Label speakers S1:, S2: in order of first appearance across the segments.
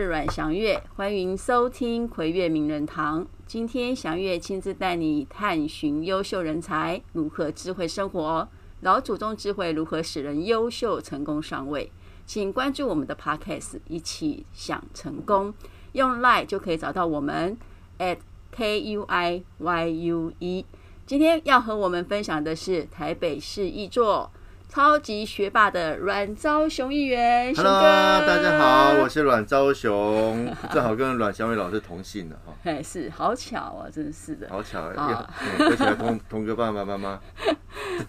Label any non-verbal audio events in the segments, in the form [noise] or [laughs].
S1: 是阮祥月，欢迎收听葵月名人堂。今天祥月亲自带你探寻优秀人才如何智慧生活，老祖宗智慧如何使人优秀成功上位。请关注我们的 Podcast，一起想成功。用 Line 就可以找到我们 at k u i y u e。今天要和我们分享的是台北市一座。超级学霸的阮昭雄议员
S2: ，Hello，大家好，我是阮昭雄，[laughs] 正好跟阮祥伟老师同姓的哈，
S1: 哎，是好巧啊，真是的，
S2: 好巧，而且同同个爸爸妈妈。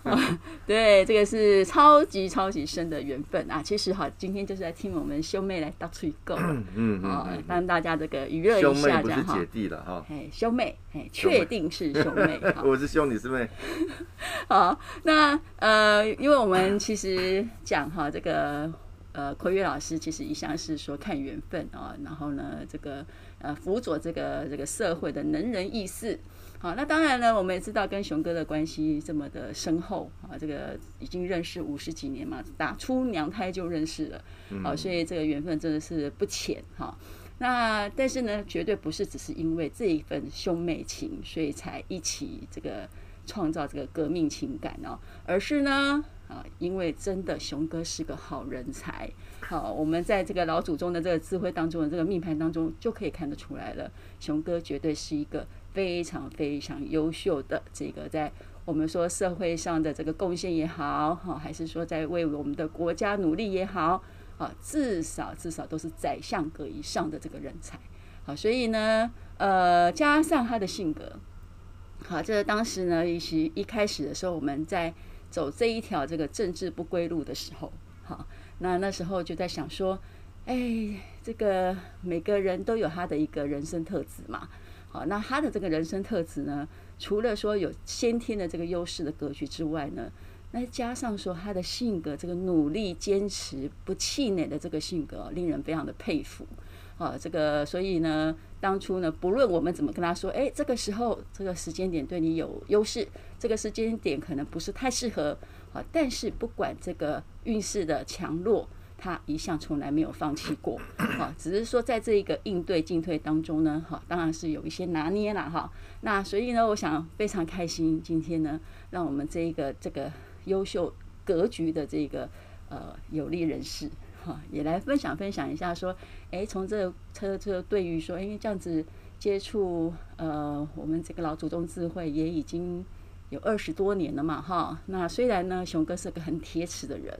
S2: [laughs]
S1: 对，这个是超级超级深的缘分啊！其实哈，今天就是来听我们兄妹来打趣够，嗯嗯啊，让大家这个娱乐一下，
S2: 这样哈。姐弟了哈，
S1: 哎，兄妹，哎，确定是兄妹。[laughs]
S2: 我是兄，你是妹。[laughs]
S1: 好，那呃，因为我们其实讲哈，这个呃，奎月老师其实一向是说看缘分啊，然后呢，这个呃，辅佐这个这个社会的能人异士。好，那当然呢，我们也知道跟雄哥的关系这么的深厚啊，这个已经认识五十几年嘛，打出娘胎就认识了，好，所以这个缘分真的是不浅哈。那但是呢，绝对不是只是因为这一份兄妹情，所以才一起这个创造这个革命情感哦，而是呢，啊，因为真的雄哥是个好人才，好，我们在这个老祖宗的这个智慧当中的这个命盘当中就可以看得出来了，雄哥绝对是一个。非常非常优秀的这个，在我们说社会上的这个贡献也好，哈，还是说在为我们的国家努力也好，啊，至少至少都是宰相格以上的这个人才，好，所以呢，呃，加上他的性格，好，这当时呢，一起一开始的时候，我们在走这一条这个政治不归路的时候，好，那那时候就在想说，哎，这个每个人都有他的一个人生特质嘛。好，那他的这个人生特质呢，除了说有先天的这个优势的格局之外呢，那加上说他的性格，这个努力、坚持、不气馁的这个性格，令人非常的佩服。啊，这个所以呢，当初呢，不论我们怎么跟他说，哎，这个时候这个时间点对你有优势，这个时间点可能不是太适合。啊，但是不管这个运势的强弱。他一向从来没有放弃过，啊，只是说在这一个应对进退当中呢，哈，当然是有一些拿捏了，哈。那所以呢，我想非常开心，今天呢，让我们这一个这个优秀格局的这个呃有力人士，哈，也来分享分享一下，说，哎，从这车车对于说，因为这样子接触呃我们这个老祖宗智慧也已经。有二十多年了嘛，哈，那虽然呢，熊哥是个很铁齿的人，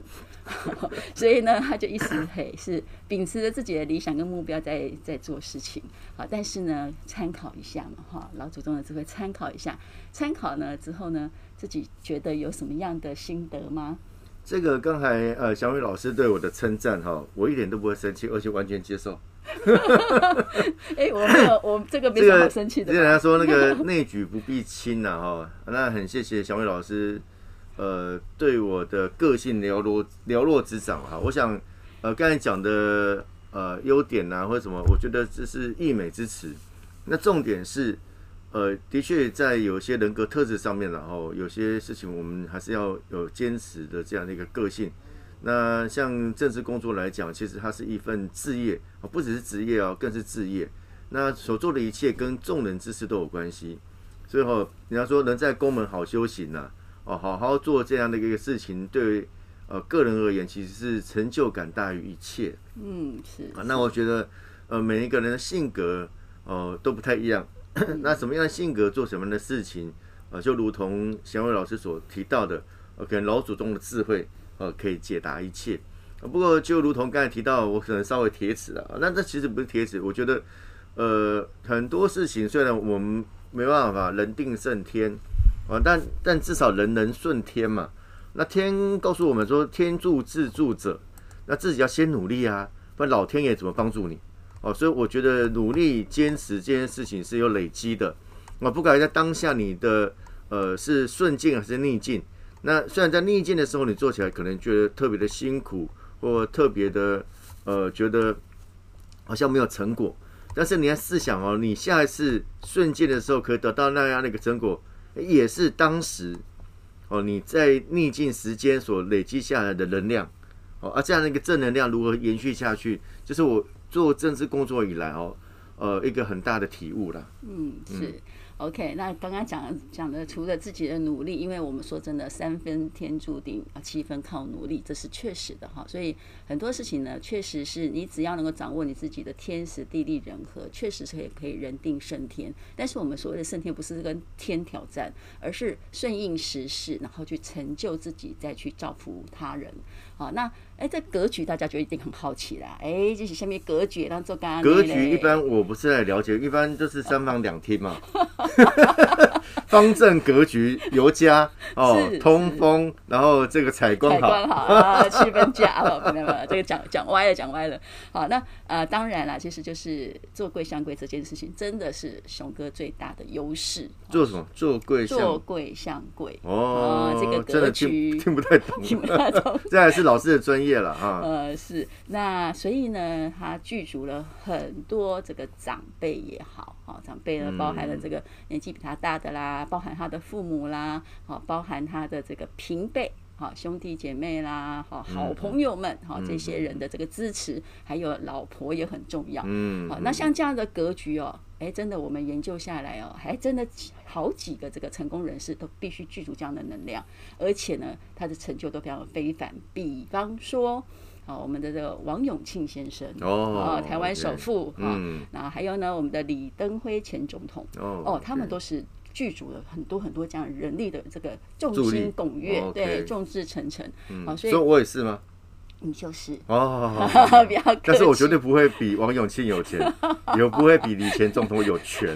S1: [laughs] 所以呢，他就一直 [laughs] 嘿是秉持着自己的理想跟目标在在做事情，好，但是呢，参考一下嘛，哈，老祖宗的智慧参考一下，参考呢之后呢，自己觉得有什么样的心得吗？
S2: 这个刚才呃，小伟老师对我的称赞哈，我一点都不会生气，而且完全接受。[laughs]
S1: 哎、欸，我没有，我这个没什么好生气的。
S2: 之前他说那个 [laughs] 内举不避亲呐，哈，那很谢谢小伟老师，呃，对我的个性了若了若指掌哈。我想，呃，刚才讲的呃优点呐、啊，或者什么，我觉得这是溢美之词。那重点是，呃，的确在有些人格特质上面，然后有些事情我们还是要有坚持的这样的一个个性。那像政治工作来讲，其实它是一份志业啊，不只是职业哦，更是置业。那所做的一切跟众人之事都有关系。所以哈，人家说能在宫门好修行呐，哦，好好做这样的一个事情，对呃个人而言，其实是成就感大于一切。
S1: 嗯，是。
S2: 啊，那我觉得呃每一个人的性格呃都不太一样。[coughs] 那什么样的性格做什么样的事情，呃，就如同祥伟老师所提到的，呃，可能老祖宗的智慧。呃，可以解答一切。不过，就如同刚才提到，我可能稍微铁齿了。那这其实不是铁齿，我觉得，呃，很多事情虽然我们没办法人定胜天啊，但但至少人能顺天嘛。那天告诉我们说，天助自助者，那自己要先努力啊，不然老天爷怎么帮助你？哦，所以我觉得努力坚持这件事情是有累积的。啊，不管在当下你的呃是顺境还是逆境。那虽然在逆境的时候，你做起来可能觉得特别的辛苦，或特别的呃觉得好像没有成果，但是你要试想哦，你下一次顺境的时候可以得到那样的一个成果，也是当时哦你在逆境时间所累积下来的能量哦，而这样的一个正能量如何延续下去，就是我做政治工作以来哦，呃，一个很大的体悟了。
S1: 嗯，是。OK，那刚刚讲讲的，除了自己的努力，因为我们说真的，三分天注定啊，七分靠努力，这是确实的哈。所以很多事情呢，确实是你只要能够掌握你自己的天时地利人和，确实是可以可以人定胜天。但是我们所谓的胜天，不是跟天挑战，而是顺应时势，然后去成就自己，再去造福他人。好，那哎，这格局大家就一定很好奇啦。哎，就是下面格局，然后做刚刚
S2: 格局一般我不是在了解，一般就是三房两厅嘛。[laughs] 方正格局尤佳 [laughs] 哦，通风，然后这个采光好，
S1: 好啊，气氛佳哦，[laughs] 明白吗？这个讲讲歪了，讲歪了。好，那呃，当然啦，其实就是做贵相贵这件事情，真的是熊哥最大的优势。
S2: 做什么？做贵
S1: 做贵相贵
S2: 哦，
S1: 这个格局
S2: 听不太懂，听不太懂。[laughs] 这还是老师的专业了啊。
S1: 呃，是那所以呢，他具足了很多这个长辈也好，好长辈呢，包含了这个年纪比他大的啦。包含他的父母啦，好，包含他的这个平辈，好兄弟姐妹啦，好好朋友们，好这些人的这个支持，还有老婆也很重要。嗯，好，那像这样的格局哦，哎，真的我们研究下来哦，还真的好几个这个成功人士都必须具足这样的能量，而且呢，他的成就都非常非凡。比方说。我们的这个王永庆先生哦，台湾首富啊，那还有呢，我们的李登辉前总统哦，他们都是具足了很多很多这样人力的这个众星拱月，对，众志成城。好，所以
S2: 我也是吗？
S1: 你就是
S2: 哦，[laughs]
S1: 不要，
S2: 但是我绝对不会比王永庆有钱，[laughs] 也不会比李前总统有权。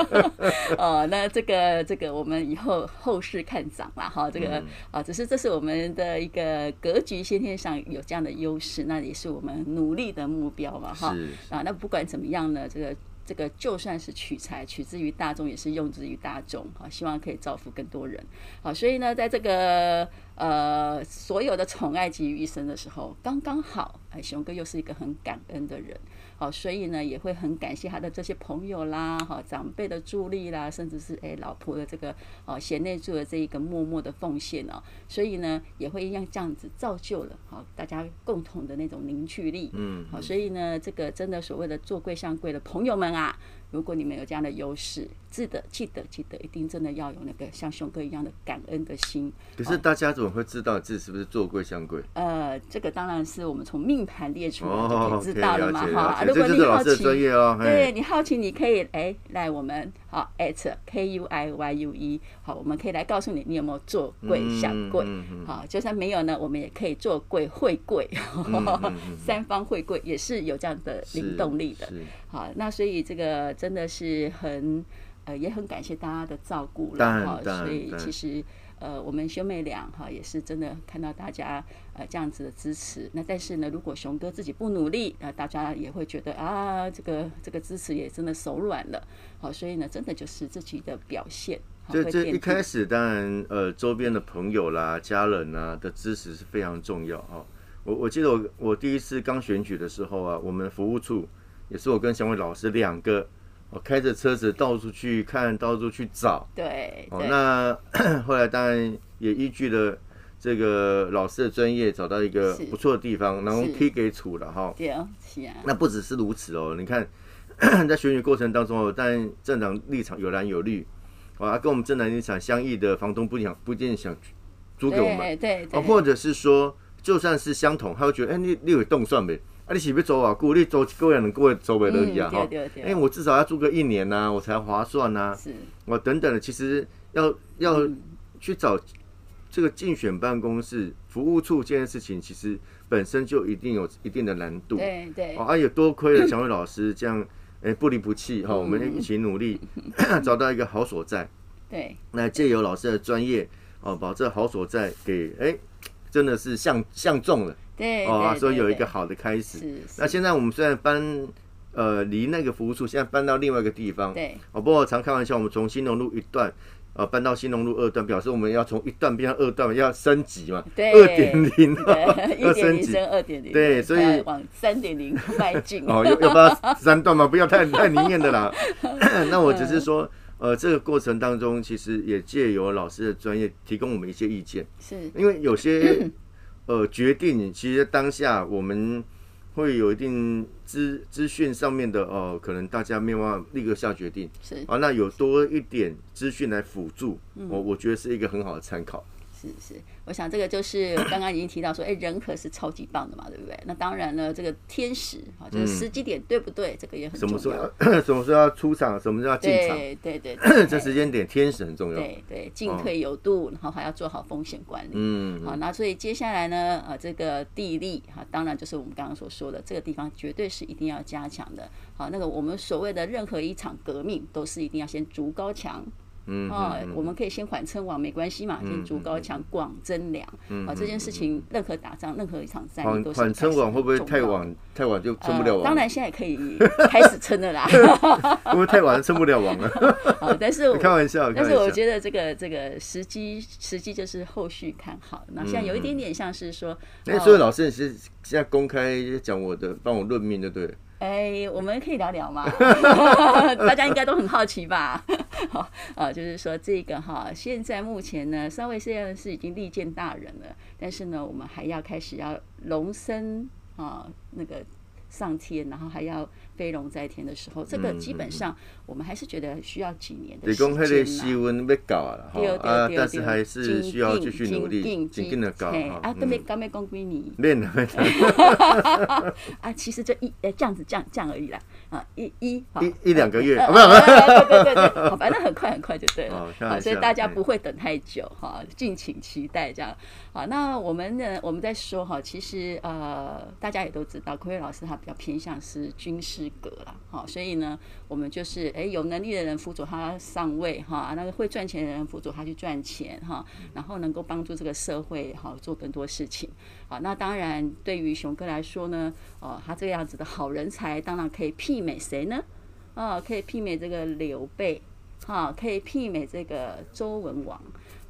S2: [laughs]
S1: 哦，那这个这个我们以后后市看涨啦哈，这个啊、嗯，只是这是我们的一个格局先天上有这样的优势，那也是我们努力的目标嘛哈。啊，那不管怎么样呢，这个。这个就算是取材，取之于大众，也是用之于大众。好，希望可以造福更多人。好，所以呢，在这个呃所有的宠爱集于一身的时候，刚刚好，哎，熊哥又是一个很感恩的人。好，所以呢，也会很感谢他的这些朋友啦，哈，长辈的助力啦，甚至是哎老婆的这个哦贤内助的这一个默默的奉献哦，所以呢，也会让这样子造就了好大家共同的那种凝聚力，嗯，好，所以呢，这个真的所谓的做贵上贵的朋友们啊。如果你们有这样的优势，记得记得记得，一定真的要有那个像熊哥一样的感恩的心。
S2: 可是大家怎么会知道自己是不是做贵相贵？
S1: 呃，这个当然是我们从命盘列出来就可以知道了嘛哈。如果
S2: 你好奇，
S1: 对你好奇，你可以哎来我们好 at k u i y u e 好，我们可以来告诉你你有没有做贵下贵。好，就算没有呢，我们也可以做贵会贵，[laughs] 三方会贵也是有这样的灵动力的。好，那所以这个。真的是很呃，也很感谢大家的照顾了哈。所以其实呃，我们兄妹俩哈也是真的看到大家呃这样子的支持。那但是呢，如果熊哥自己不努力，那大家也会觉得啊，这个这个支持也真的手软了。好，所以呢，真的就是自己的表现。
S2: 这这一开始当然呃，周边的朋友啦、家人啊的支持是非常重要啊。我我记得我我第一次刚选举的时候啊，我们服务处也是我跟祥伟老师两个。我开着车子到处去看，到处去找。
S1: 对。
S2: 哦，那 [coughs] 后来当然也依据了这个老师的专业，找到一个不错的地方，然后批给处了哈。
S1: 对，是啊。
S2: 那不只是如此哦，你看 [coughs] 在选举过程当中哦，当然政党立场有蓝有绿，啊，跟我们政党立场相异的房东不想不一定想租给我们，
S1: 对对。
S2: 或者是说就算是相同，他会觉得哎，你你有动算没？啊，你是不是租啊？故你租一个月两个月租不落去啊？哈，哎，我至少要租个一年呐、啊，我才划算呐、啊。是，我等等的，其实要要去找这个竞选办公室服务处这件事情，其实本身就一定有一定的难度。对对。啊，也多亏了小伟老师这样，哎，不离不弃哈，我们一起努力 [laughs] 找到一个好所在。对。那借由老师的专业，哦，把这好所在给哎，真的是相相中了。对，哦，所以有一个好的开始。那现在我们虽然搬，呃，离那个服务处现在搬到另外一个地方。对。哦，不过我常开玩笑，我们从新农路一段，呃，搬到新农路二段，表示我们要从一段变成二段，要升级嘛。对。二点零。[laughs]
S1: 要升级。二点零。
S2: 对，所以
S1: 往三点零迈进。
S2: 哦，要要不要三段嘛？不要太太灵验的啦。[laughs] [coughs] 那我只是说，呃，这个过程当中，其实也借由老师的专业提供我们一些意见。是。因为有些。呃，决定其实当下我们会有一定资资讯上面的哦、呃，可能大家没有办法立刻下决定。
S1: 是
S2: 啊，那有多一点资讯来辅助，我、嗯、我觉得是一个很好的参考。
S1: 是是，我想这个就是刚刚已经提到说，哎，人可是超级棒的嘛，对不对？那当然了，这个天时啊，就是时机点对不对？这个也很重要。
S2: 什么时候要 [coughs] 什么时候要出场？什么时候要进场？
S1: 对对对，[coughs] 对，
S2: 这时间点天时很重要。
S1: 对对，进退有度，然后还要做好风险管理。嗯，好，那所以接下来呢，呃，这个地利哈，当然就是我们刚刚所说的，这个地方绝对是一定要加强的。好，那个我们所谓的任何一场革命，都是一定要先筑高墙。嗯，哦，我们可以先缓称王，没关系嘛，先筑高墙，广征粮。啊，这件事情，任何打仗，任何一场战役都是
S2: 缓称王会不会太晚？太晚就称不了王。
S1: 当然，现在可以开始称了啦。[laughs]
S2: 会不会太晚称不了王了？
S1: 好，[laughs] 但是 [laughs]
S2: 开玩笑，
S1: 但是我觉得这个这个时机时机就是后续看好。那现在有一点点像是说，
S2: 哎，所以老师你是现在公开讲我的，帮我论命，对不对？
S1: 哎，我们可以聊聊吗？[laughs] 大家应该都很好奇吧？好，[laughs] 啊，就是说这个哈，现在目前呢，三位虽然是已经力荐大人了，但是呢，我们还要开始要隆升啊，那个。上天，然后还要飞龙在天的时候，这个基本上我们还是觉得需要几年的时间。
S2: 对啊，但是还是需要继续努力，紧紧的搞。
S1: 啊，都没搞没讲归你。[laughs] [laughs]
S2: 练了，
S1: 啊，其实就一呃这样子，这样这样而已啦。啊，一一
S2: 一一两个月，
S1: 对对对对，好，反正很快很快就对了。好，所以大家不会等太久哈，敬请期待这样。好，那我们呢，我们在说哈，其实呃，大家也都知道，奎瑞老师他。比较偏向是军师格啦，好，所以呢，我们就是哎，有能力的人辅佐他上位哈，那个会赚钱的人辅佐他去赚钱哈，然后能够帮助这个社会哈做更多事情。好，那当然对于熊哥来说呢，哦，他这个样子的好人才，当然可以媲美谁呢？哦，可以媲美这个刘备，哈，可以媲美这个周文王。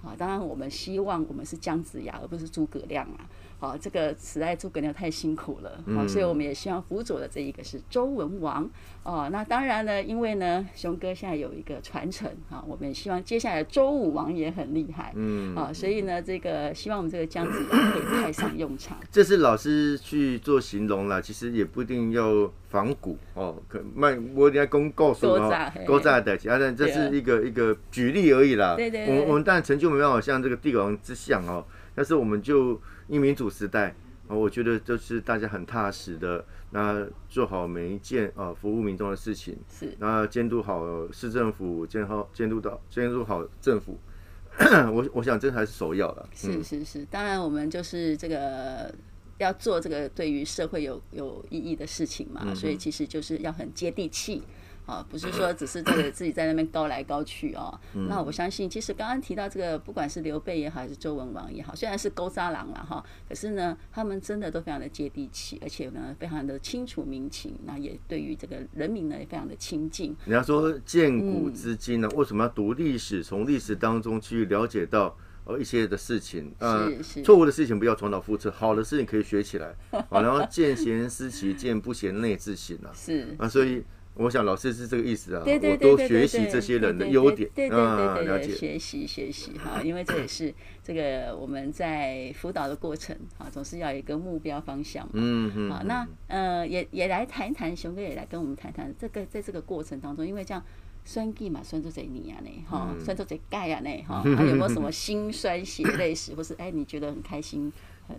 S1: 啊，当然我们希望我们是姜子牙，而不是诸葛亮啊。好，这个慈爱诸葛亮太辛苦了，好，所以我们也希望辅佐的这一个是周文王哦。那当然呢，因为呢，熊哥现在有一个传承啊，我们也希望接下来周武王也很厉害，嗯，啊，所以呢，这个希望我们这个姜子牙可以派上用场。
S2: 这是老师去做形容了，其实也不一定要仿古哦，可卖我等下公告诉啊，勾扎的，其他的这是一个一个举例而已啦。对对，我我们当然成就没办法像这个帝王之相哦，但是我们就。因民主时代啊，我觉得就是大家很踏实的，那做好每一件啊服务民众的事情，是那监督好市政府，监好监督到监督好政府，[coughs] 我我想这才是首要的。
S1: 是是是，当然我们就是这个要做这个对于社会有有意义的事情嘛，嗯、所以其实就是要很接地气。啊，不是说只是这个自己在那边高来高去哦。那我相信，其实刚刚提到这个，不管是刘备也好，还是周文王也好，虽然是勾渣郎了哈，可是呢，他们真的都非常的接地气，而且呢，非常的清楚民情，那也对于这个人民呢，也非常的亲近。
S2: 你要说见古知今呢，为什么要读历史？从历史当中去了解到呃一些的事情，呃，错误的事情不要重蹈覆辙，好的事情可以学起来啊。然后见贤思齐，见不贤内自省啊。[laughs] 是啊，所以。我想老师是这个意思啊，我多学习这些人的优点啊，了解
S1: 学习学习 [laughs] 哈，因为这也是这个我们在辅导的过程啊，总是要有一个目标方向嘛。嗯嗯。好，那呃也也来谈一谈，熊哥也来跟我们谈谈这个在这个过程当中，因为这样酸计嘛，酸出这你啊呢，哈，酸出这钙啊呢，哈，[laughs] 还有没有什么心酸血泪史，或是哎你觉得很开心很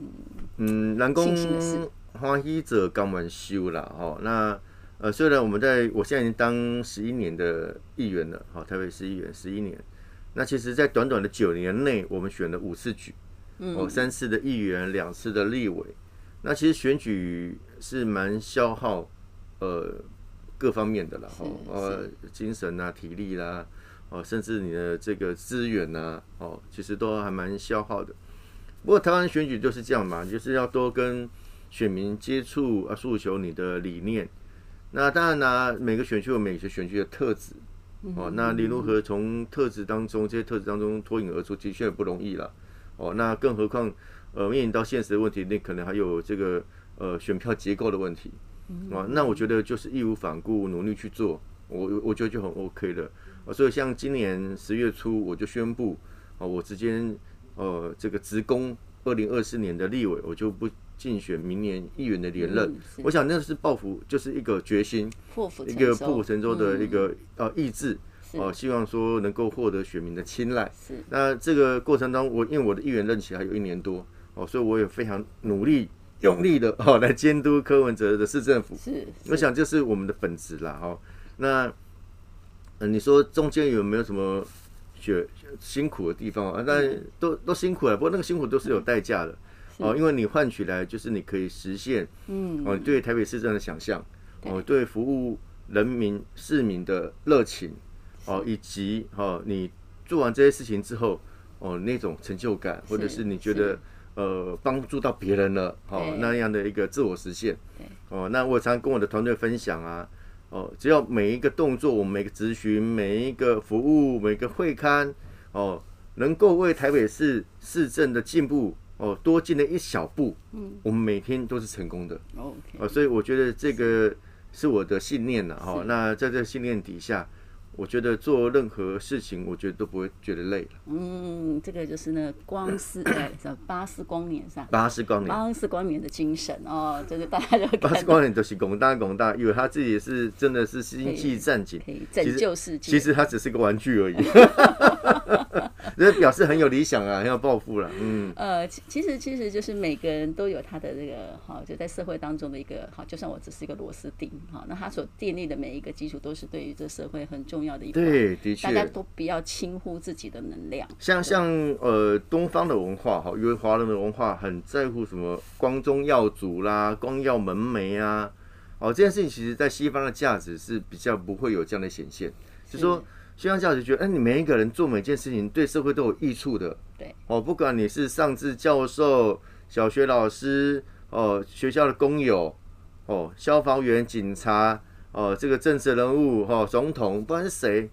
S1: 嗯，人讲
S2: 欢喜者甘愿受啦，哈，那。呃，虽然我们在，我现在已经当十一年的议员了，好，台北市议员十一年。那其实，在短短的九年内，我们选了五次举，哦，三次的议员，两次的立委。那其实选举是蛮消耗，呃，各方面的了，哈，呃，精神啊，体力啦，哦，甚至你的这个资源呐，哦，其实都还蛮消耗的。不过台湾选举就是这样嘛，就是要多跟选民接触啊，诉求你的理念。那当然啦，每个选区有每个选区的特质，哦，那你如何从特质当中这些特质当中脱颖而出，的确也不容易了，哦，那更何况，呃，面临到现实的问题，那可能还有这个呃选票结构的问题，啊，那我觉得就是义无反顾努力去做，我我觉得就很 OK 了，所以像今年十月初我就宣布，啊，我直接呃这个职工二零二四年的立委，我就不竞选明年议员的连任。
S1: 嗯、
S2: 我想那是抱负，就是一个决心，一个破釜沉舟的一个呃意志哦，希望说能够获得选民的青睐。是那这个过程当中，我因为我的议员任期还有一年多哦，所以我也非常努力。用力的 [laughs] 哦来监督柯文哲的市政府，
S1: 是，
S2: 我想这是我们的本职啦哦。那，嗯，你说中间有没有什么学辛苦的地方啊？那都都辛苦了，不过那个辛苦都是有代价的哦，因为你换取来就是你可以实现，嗯，哦，对台北市政的想象，哦，对服务人民市民的热情，哦，以及哦你做完这些事情之后，哦那种成就感，或者是你觉得。呃，帮助到别人了，哦，那样的一个自我实现，哦，那我常跟我的团队分享啊，哦，只要每一个动作，我们每个咨询，每一个服务，每个会刊，哦，能够为台北市市政的进步，哦，多进了一小步，嗯，我们每天都是成功的，OK，哦，所以我觉得这个是。我的信念了，哈，那在这信念底下。我觉得做任何事情，我觉得都不会觉得累了。
S1: 嗯，这个就是那个光是哎，叫巴斯光年是吧，
S2: 巴斯光年，
S1: 巴斯光年的精神哦，就是大家都
S2: 巴斯光年都是广大广大，以为他自己是真的是星际战警，
S1: 拯救世界。
S2: 其实他只是个玩具而已。[laughs] 这表示很有理想啊，很有抱负了。嗯，
S1: 呃，其其实其实就是每个人都有他的这个哈，就在社会当中的一个哈，就算我只是一个螺丝钉哈，那他所建立的每一个基础都是对于这社会很重要的一个。
S2: 对，的确，
S1: 大家都不要轻忽自己的能量。
S2: 像像呃，东方的文化哈，因为华人的文化很在乎什么光宗耀祖啦、光耀门楣啊，哦，这件事情其实在西方的价值是比较不会有这样的显现，就是说。西方教育觉得，哎，你每一个人做每件事情对社会都有益处的。
S1: 对，
S2: 哦，不管你是上至教授、小学老师，哦，学校的工友，哦，消防员、警察，哦，这个政治人物，哈、哦，总统，不管是谁，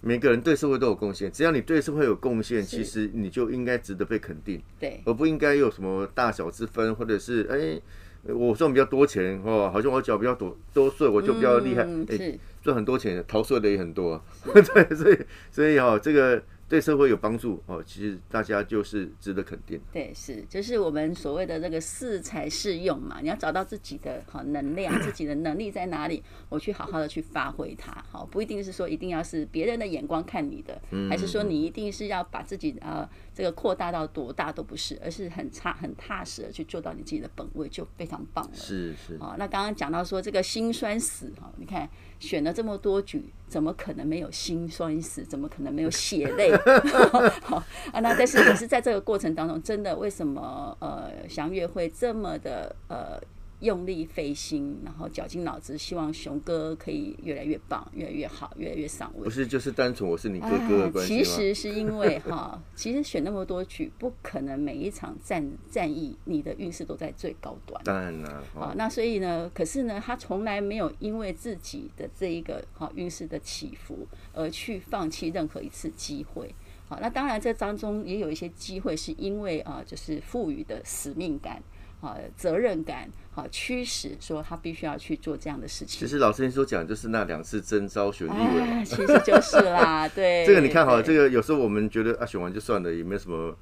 S2: 每个人对社会都有贡献。只要你对社会有贡献，其实你就应该值得被肯定。
S1: 对，
S2: 而不应该有什么大小之分，或者是哎。我赚比较多钱哦，好像我缴比较多多税，我就比较厉害。哎，赚很多钱，逃税的也很多啊。[laughs] 对，所以所以哈，这个。对社会有帮助哦，其实大家就是值得肯定。
S1: 对，是，就是我们所谓的那个适才适用嘛，你要找到自己的好能量，自己的能力在哪里，我去好好的去发挥它。好，不一定是说一定要是别人的眼光看你的，还是说你一定是要把自己呃这个扩大到多大都不是，而是很差很踏实的去做到你自己的本位，就非常棒了。
S2: 是是。
S1: 好，那刚刚讲到说这个心酸死哈，你看。选了这么多局，怎么可能没有心酸史？怎么可能没有血泪？[laughs] 好啊，那但是也是在这个过程当中，真的为什么呃祥月会这么的呃？用力费心，然后绞尽脑汁，希望熊哥可以越来越棒，越来越好，越来越上位。
S2: 不是，就是单纯我是你哥哥的关系吗？
S1: 其实是因为哈，[laughs] 其实选那么多局，不可能每一场战战役你的运势都在最高端。
S2: 当然了。
S1: 好，那所以呢，可是呢，他从来没有因为自己的这一个哈运势的起伏而去放弃任何一次机会。好，那当然这当中也有一些机会是因为啊，就是赋予的使命感。啊，责任感，好驱使说他必须要去做这样的事情。
S2: 其实老师您所讲就是那两次征召选立委，
S1: 哎，其实就是啦，[laughs] 对。
S2: 这个你看好，这个有时候我们觉得啊，选完就算了，也没什么，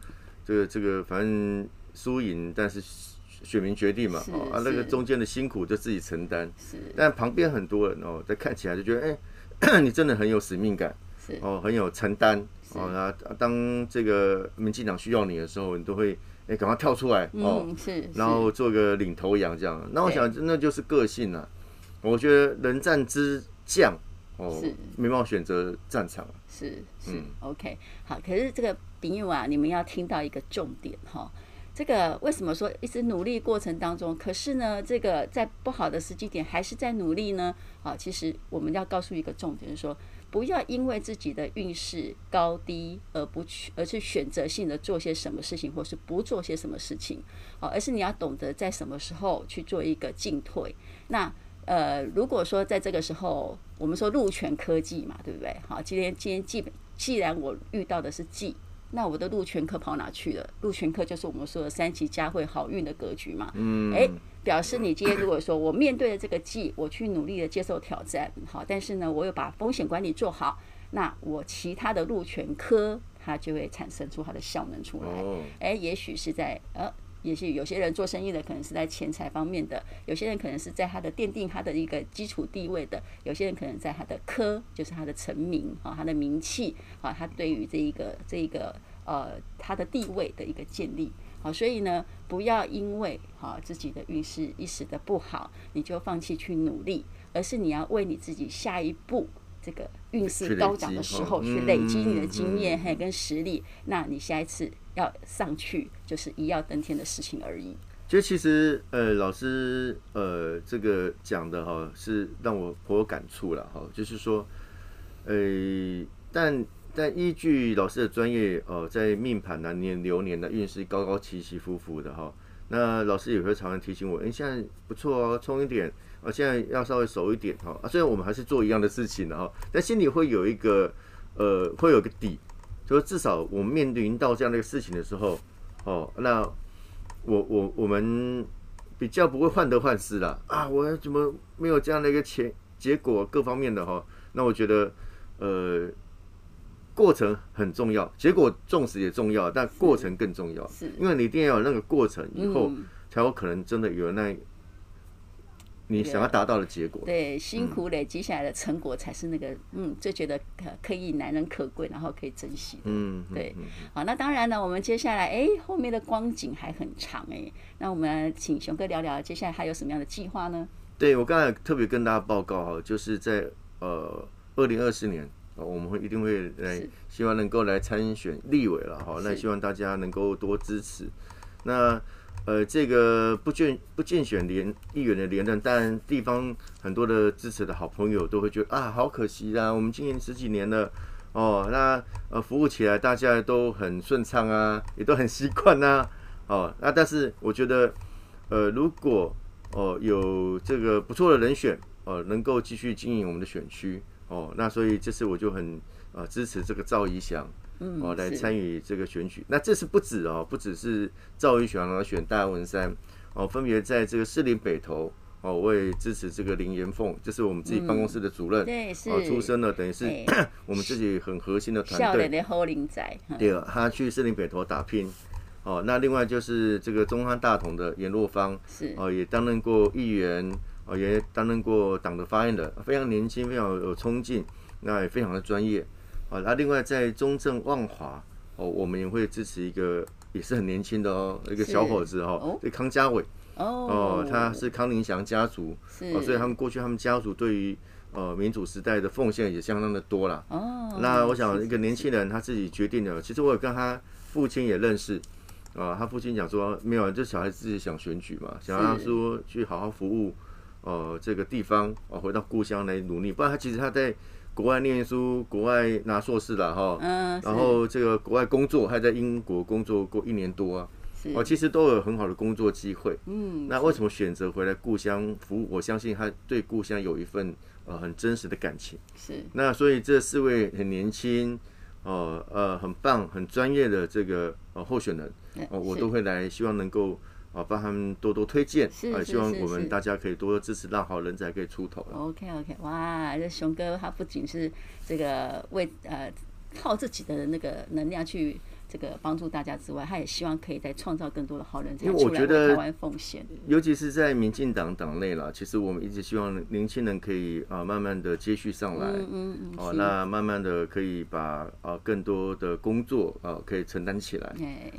S2: 这个这个反正输赢，但是选民决定嘛，啊，那个中间的辛苦就自己承担。是。但旁边很多人哦，在看起来就觉得，哎，[coughs] 你真的很有使命感，是哦，很有承担哦。那当这个民进党需要你的时候，你都会。哎，赶快跳出来哦！是，然后做个领头羊这样。那我想，那就是个性啊。我觉得人战之将哦，没办法选择战场。
S1: 是是，OK，好。可是这个朋友啊，你们要听到一个重点哈。这个为什么说一直努力过程当中，可是呢，这个在不好的时机点还是在努力呢？啊，其实我们要告诉一个重点，就是说。不要因为自己的运势高低而不去，而去选择性的做些什么事情，或是不做些什么事情，好，而是你要懂得在什么时候去做一个进退。那呃，如果说在这个时候，我们说禄权科技嘛，对不对？好，今天今天既既然我遇到的是忌。那我的禄权科跑哪去了？禄权科就是我们说的三级佳慧好运的格局嘛。嗯。哎，表示你今天如果说我面对了这个季，我去努力的接受挑战，好，但是呢，我又把风险管理做好，那我其他的禄权科它就会产生出它的效能出来。哦。哎，也许是在呃也许有些人做生意的可能是在钱财方面的，有些人可能是在他的奠定他的一个基础地位的，有些人可能在他的科，就是他的成名啊，他的名气啊，他对于这一个这一个呃他的地位的一个建立。好，所以呢，不要因为哈自己的运势一时的不好，你就放弃去努力，而是你要为你自己下一步这个运势高涨的时候去累积你的经验还跟实力，那你下一次要上去就是一要登天的事情而已。
S2: 就其实呃，老师呃这个讲的哈是让我颇有感触了哈，就是说呃但。但依据老师的专业，哦，在命盘呢，年流年的运势高高起起伏伏的哈。那老师也会常常提醒我，哎，现在不错哦，冲一点，啊，现在要稍微熟一点哈。啊，虽然我们还是做一样的事情的哈，但心里会有一个，呃，会有个底，就是至少我们面临到这样的一个事情的时候，哦，那我我我们比较不会患得患失啦啊，我怎么没有这样的一个结结果各方面的哈？那我觉得，呃。过程很重要，结果重视也重要，但过程更重要。是，因为你一定要有那个过程，以后才有可能真的有那你想要达到的结果。
S1: 对，辛苦累积下来的成果才是那个嗯，最觉得可可以难能可贵，然后可以珍惜的。嗯，对。好，那当然呢，我们接下来哎，后面的光景还很长哎，那我们请熊哥聊聊接下来还有什么样的计划呢？
S2: 对，我刚才特别跟大家报告哈，就是在呃二零二四年。我们会一定会来，希望能够来参选立委了哈。那希望大家能够多支持。那呃，这个不竞不竞选连议员的连任，但地方很多的支持的好朋友都会觉得啊，好可惜啊。我们经营十几年了哦，那呃服务起来大家都很顺畅啊，也都很习惯呐。哦，那但是我觉得呃，如果哦有这个不错的人选哦，能够继续经营我们的选区。哦，那所以这次我就很呃支持这个赵怡翔，哦来参与这个选举。那这次不止哦，不只是赵怡翔来选大文山，哦，分别在这个士林北投，哦，我也支持这个林延凤，这是我们自己办公室的主任，对，是，哦，出身的，等于是 [coughs] 我们自己很核心的团队。的好林仔，对，他去士林北投打拼。哦，那另外就是这个中山大同的颜若芳，是，哦，也担任过议员。哦，也担任过党的发言人，非常年轻，非常有冲劲，那也非常的专业。啊，那另外在中正万华，哦，我们也会支持一个也是很年轻的哦，一个小伙子哦，对，康家伟。哦，他是康宁祥家族，哦，所以他们过去他们家族对于呃民主时代的奉献也相当的多啦。哦，那我想一个年轻人他自己决定的，其实我有跟他父亲也认识，啊，他父亲讲说没有，就小孩子自己想选举嘛，想要说去好好服务。呃，这个地方啊，回到故乡来努力。不然他其实他在国外念书，国外拿硕士了哈。嗯。然后这个国外工作，还在英国工作过一年多啊。是。哦，其实都有很好的工作机会。嗯。那为什么选择回来故乡服务？我相信他对故乡有一份呃很真实的感情。是。那所以这四位很年轻，呃呃很棒、很专业的这个呃候选人，哦，我都会来，希望能够。啊，帮他们多多推荐，啊，希望我们大家可以多多支持，让好人才可以出头。
S1: OK OK，哇，这熊哥他不仅是这个为呃靠自己的那个能量去这个帮助大家之外，他也希望可以再创造更多的好人才出来为台湾奉献。
S2: 尤其是在民进党党内了，其实我们一直希望年轻人可以啊慢慢的接续上来，嗯嗯嗯，哦，那慢慢的可以把啊更多的工作啊可以承担起来，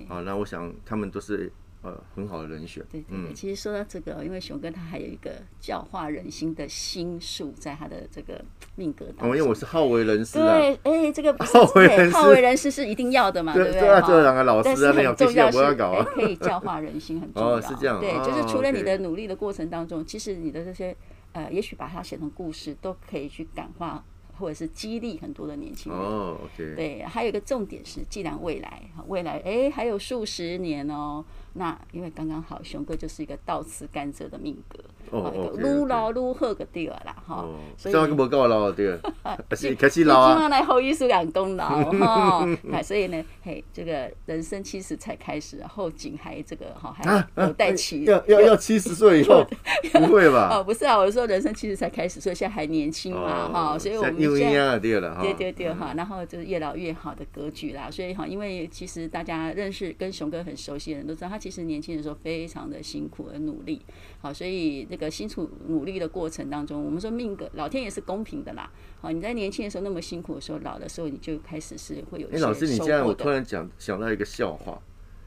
S2: 啊，那我想他们都是。呃，很好的人选。对对对，
S1: 其实说到这个，因为熊哥他还有一个教化人心的心术，在他的这个命格当中。
S2: 因为我是好为人师
S1: 对，哎，这个 [laughs] 好为人师，好为人师是一定要的嘛，对不对？
S2: 这两个老师啊，那样
S1: 重要是可以教化人心，很 [laughs] 重要。
S2: 哦，是这样。
S1: 对，就是除了你的努力的过程当中，其实你的这些呃，也许把它写成故事，都可以去感化。或者是激励很多的年轻人哦，OK，对，还有一个重点是，既然未来未来哎还有数十年哦，那因为刚刚好熊哥就是一个倒吃甘蔗的命格，哦，一个撸老撸喝个地儿啦哈。
S2: 所以这样不够老对，[laughs] 开始开始老啊。
S1: 希望来后医术两功劳哈。[laughs] 所以呢，嘿，这个人生七十才开始，后景还这个哈还有待期。
S2: 要要要七十岁以后？[laughs] 不会吧？
S1: 哦，不是啊，我是说人生七十才开始，所以现在还年轻嘛哈。所以我们现在对对对哈，然后就是越老越好的格局啦。所以哈，因为其实大家认识跟熊哥很熟悉的人都知道，他其实年轻的时候非常的辛苦而努力。好，所以这个辛苦努力的过程当中，我们说命格老天也是公平的啦。好，你在年轻的时候那么辛苦的时候，老的时候你就开始是会有。哎，
S2: 老师，你这样我突然讲想到一个笑话，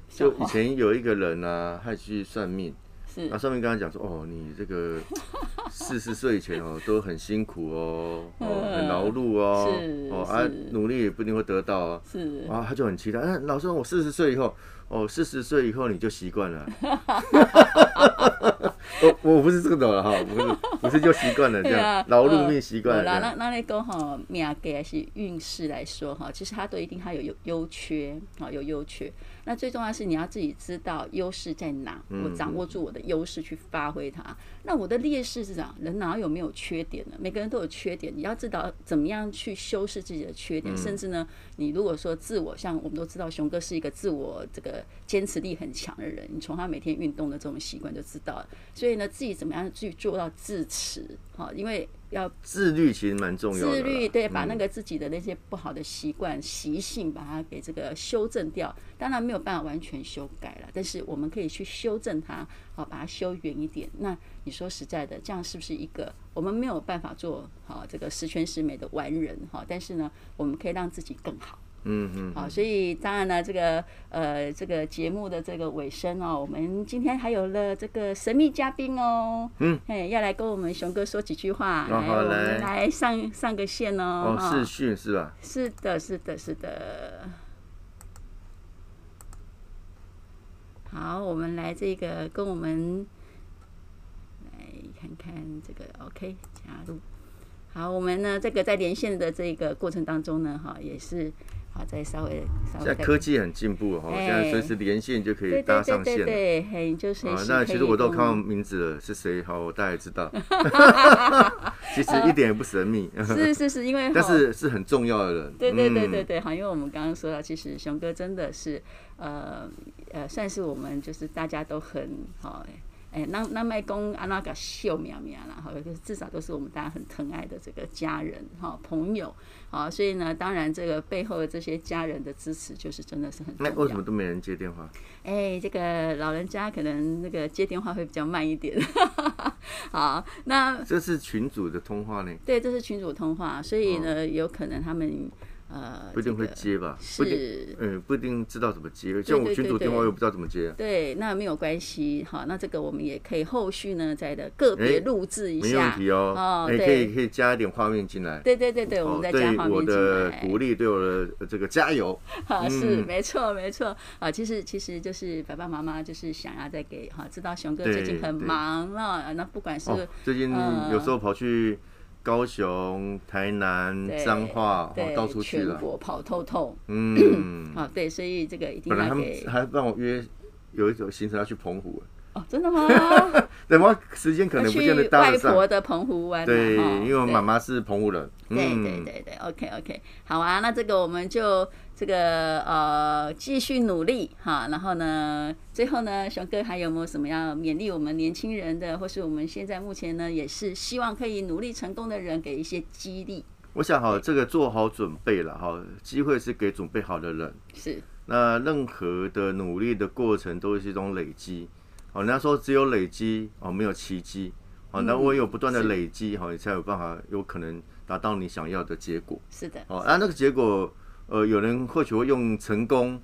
S2: 就以前有一个人啊，他去算命，是啊，算命跟他讲说，哦，你这个四十岁以前哦都很辛苦哦，哦 [laughs] 很劳碌哦，哦啊努力也不一定会得到啊，是啊，他就很期待，哎，老师，我四十岁以后。哦，四十岁以后你就习惯了。[laughs] 我我不是这个的哈，不是不是就习惯了这样，劳碌命习惯了。
S1: 那那那讲哈，命格还是运势来说哈，其实它都一定它有有优缺啊，有优缺。那最重要是你要自己知道优势在哪，我掌握住我的优势去发挥它。那我的劣势是啥？人哪有没有缺点呢？每个人都有缺点，你要知道怎么样去修饰自己的缺点。甚至呢，你如果说自我，像我们都知道，熊哥是一个自我这个坚持力很强的人，你从他每天运动的这种习惯就知道了。所以呢，自己怎么样去做到自持？哈，因为。要
S2: 自律，其实蛮重要的。
S1: 自律，对，把那个自己的那些不好的习惯、习性，把它给这个修正掉。当然没有办法完全修改了，但是我们可以去修正它，好，把它修远一点。那你说实在的，这样是不是一个我们没有办法做好这个十全十美的完人？哈，但是呢，我们可以让自己更好。嗯嗯，好，所以当然呢，这个呃，这个节目的这个尾声哦，我们今天还有了这个神秘嘉宾哦，嗯，哎，要来跟我们熊哥说几句话，来，我们来上上个线哦，
S2: 哦，视讯是吧？
S1: 是的，是的，是的。好，我们来这个跟我们来看看这个 OK 加入。好，我们呢这个在连线的这个过程当中呢，哈，也是。好，再稍微稍微。
S2: 现在科技很进步哈，现在随时连线就可以搭上线了。
S1: 对，嘿，就是。啊，
S2: 那其实我都看到名字了，是谁？好，我大概知道。[laughs] [laughs] 其实一点也不神秘。
S1: 是是是，因为。[laughs]
S2: 但是是很重要的人。
S1: 对对对对对，好，因为我们刚刚说到，其实熊哥真的是，呃呃，算是我们就是大家都很好。哎，那那麦公阿那个秀苗苗啦，哈，至少都是我们大家很疼爱的这个家人哈朋友，好，所以呢，当然这个背后的这些家人的支持，就是真的是很重要。
S2: 那为什么都没人接电话？
S1: 哎，这个老人家可能那个接电话会比较慢一点。好，那
S2: 这是群主的通话呢？
S1: 对，这是群主通话，所以呢，哦、有可能他们。呃，
S2: 不一定会接吧？
S1: 是，
S2: 嗯，不一定知道怎么接。像我群主电话又不知道怎么接。
S1: 对，那没有关系，好，那这个我们也可以后续呢，再的个别录制一下。没问
S2: 题哦。哦，可以可以加一点画面进来。
S1: 对对对对，我们再加画面进来。对我
S2: 的鼓励，对我的这个加油。[laughs]
S1: 好，是没错没错。啊，其实其实就是爸爸妈妈就是想要再给哈，知道熊哥最近很忙了，那不管是
S2: 最近有时候跑去。高雄、台南、彰化，哦，到处去了，
S1: 全国跑透透。嗯，好，[coughs] 对，所以这个一定要给。本来他们
S2: 还帮我约有一种行程要去澎湖。
S1: 哦，真的吗？[laughs]
S2: 对我？时间可能不见得搭得上。
S1: 外婆的澎湖湾。
S2: 对，因为我妈妈是澎湖人。
S1: 对对对对，OK OK，好啊，那这个我们就这个呃继续努力哈，然后呢，最后呢，熊哥还有没有什么要勉励我们年轻人的，或是我们现在目前呢也是希望可以努力成功的人，给一些激励？
S2: 我想哈，这个做好准备了哈，机会是给准备好的人。
S1: 是。那
S2: 任何的努力的过程都是一种累积。哦，人家说只有累积哦，没有奇迹。哦，那唯有不断的累积，哈，你才有办法有可能达到你想要的结果。
S1: 是的。
S2: 哦，啊，那个结果，呃，有人或许会用成功、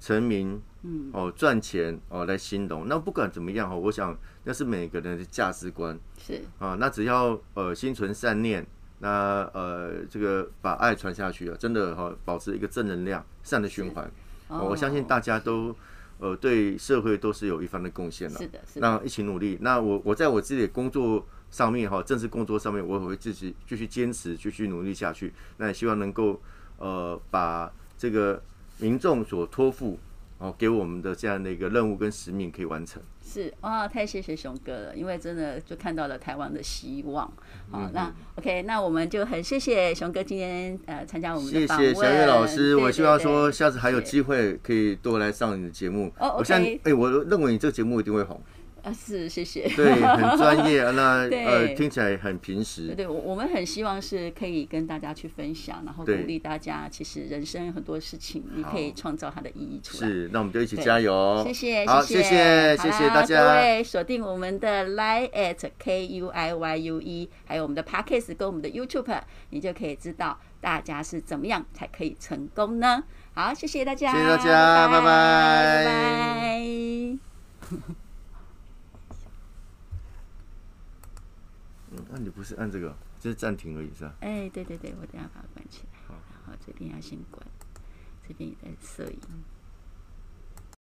S2: 成名，嗯，哦，赚钱哦来形容。那不管怎么样哈，我想那是每个人的价值观。
S1: 是。
S2: 啊，那只要呃心存善念，那呃这个把爱传下去啊，真的哈，保持一个正能量、善的循环。哦，我相信大家都。呃，对社会都是有一番的贡献了。
S1: 是的，是的。
S2: 那一起努力。那我我在我自己的工作上面哈，正式工作上面，我也会继续继续坚持，继续努力下去。那也希望能够呃，把这个民众所托付哦，给我们的这样的一个任务跟使命可以完成。
S1: 是哇，太谢谢熊哥了，因为真的就看到了台湾的希望。好，嗯、那 OK，那我们就很谢谢熊哥今天呃参加我们的访问。谢谢
S2: 小月老师，我希望说下次还有机会可以多来上你的节目。
S1: 哦，
S2: 我相信，哎，我认为你这个节目一定会红。
S1: 啊，是谢谢。
S2: 对，很专业，[laughs] 那呃听起来很平实。
S1: 对，对，我我们很希望是可以跟大家去分享，然后鼓励大家。其实人生很多事情，你可以创造它的意义出来。
S2: 是，那我们就一起加油。
S1: 谢谢，
S2: 好，谢谢，谢谢大家。
S1: 各位锁定我们的 Line at K U I Y U E，还有我们的 Podcast 跟我们的 YouTube，你就可以知道大家是怎么样才可以成功呢？好，谢谢大家，
S2: 谢谢大家，拜拜，
S1: 拜拜。
S2: 那、啊、你不是按这个，就是暂停而已，是吧？
S1: 哎、欸，对对对，我等下把它关起来。好，然后这边要先关，这边也在摄影。